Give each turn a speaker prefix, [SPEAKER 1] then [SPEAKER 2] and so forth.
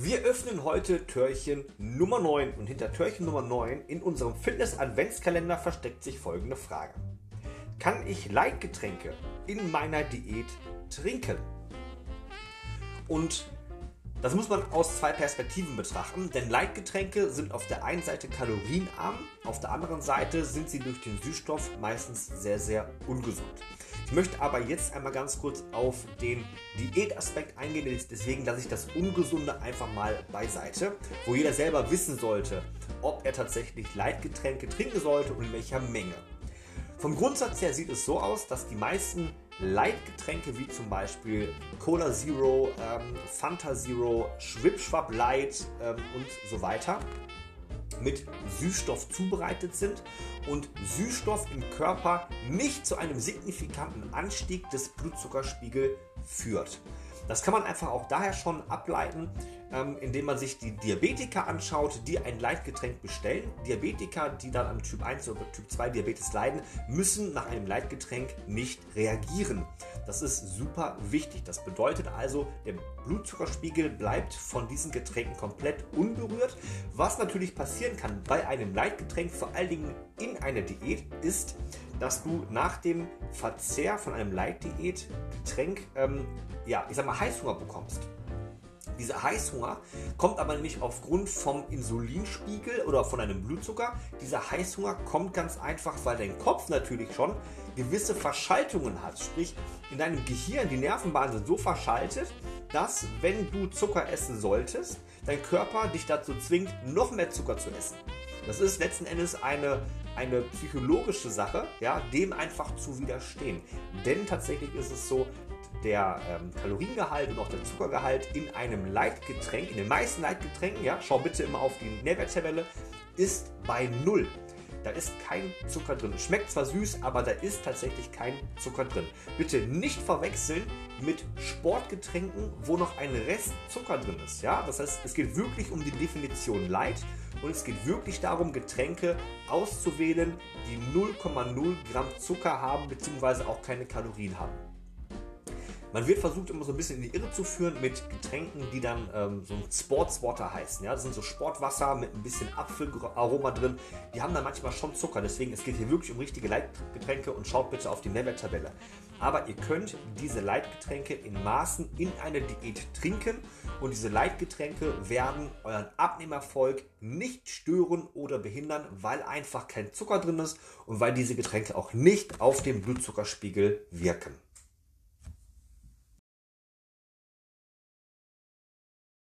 [SPEAKER 1] Wir öffnen heute Türchen Nummer 9 und hinter Türchen Nummer 9 in unserem Fitness-Adventskalender versteckt sich folgende Frage. Kann ich Leitgetränke in meiner Diät trinken? Und das muss man aus zwei Perspektiven betrachten, denn Leitgetränke sind auf der einen Seite kalorienarm, auf der anderen Seite sind sie durch den Süßstoff meistens sehr, sehr ungesund. Ich möchte aber jetzt einmal ganz kurz auf den Diätaspekt eingehen, deswegen lasse ich das Ungesunde einfach mal beiseite, wo jeder selber wissen sollte, ob er tatsächlich Leitgetränke trinken sollte und in welcher Menge. Vom Grundsatz her sieht es so aus, dass die meisten Leitgetränke wie zum Beispiel Cola Zero, ähm, Fanta Zero, Schwipschwap Light ähm, und so weiter mit Süßstoff zubereitet sind und Süßstoff im Körper nicht zu einem signifikanten Anstieg des Blutzuckerspiegels führt. Das kann man einfach auch daher schon ableiten, ähm, indem man sich die Diabetiker anschaut, die ein Leitgetränk bestellen. Diabetiker, die dann an Typ 1 oder Typ 2 Diabetes leiden, müssen nach einem Leitgetränk nicht reagieren. Das ist super wichtig. Das bedeutet also, der Blutzuckerspiegel bleibt von diesen Getränken komplett unberührt. Was natürlich passieren kann bei einem Leitgetränk, vor allen Dingen in einer Diät, ist, dass du nach dem Verzehr von einem Leitdiät-Getränk, ähm, ja, ich sag mal, Heißhunger bekommst. Dieser Heißhunger kommt aber nicht aufgrund vom Insulinspiegel oder von einem Blutzucker. Dieser Heißhunger kommt ganz einfach, weil dein Kopf natürlich schon gewisse Verschaltungen hat. Sprich, in deinem Gehirn, die Nervenbahnen sind so verschaltet, dass wenn du Zucker essen solltest, dein Körper dich dazu zwingt, noch mehr Zucker zu essen. Das ist letzten Endes eine, eine psychologische Sache, ja, dem einfach zu widerstehen. Denn tatsächlich ist es so, der ähm, Kaloriengehalt und auch der Zuckergehalt in einem Leitgetränk, in den meisten Leitgetränken, ja, schau bitte immer auf die Nährwerttabelle, ist bei null. Da ist kein Zucker drin. Schmeckt zwar süß, aber da ist tatsächlich kein Zucker drin. Bitte nicht verwechseln mit Sportgetränken, wo noch ein Rest Zucker drin ist. Ja? Das heißt, es geht wirklich um die Definition Light und es geht wirklich darum, Getränke auszuwählen, die 0,0 Gramm Zucker haben bzw. auch keine Kalorien haben. Man wird versucht, immer so ein bisschen in die Irre zu führen mit Getränken, die dann ähm, so Sportswater heißen. Ja? Das sind so Sportwasser mit ein bisschen Apfelaroma drin. Die haben dann manchmal schon Zucker. Deswegen, es geht hier wirklich um richtige Leitgetränke und schaut bitte auf die Nährwerttabelle. Aber ihr könnt diese Leitgetränke in Maßen in einer Diät trinken und diese Leitgetränke werden euren Abnehmerfolg nicht stören oder behindern, weil einfach kein Zucker drin ist und weil diese Getränke auch nicht auf den Blutzuckerspiegel wirken.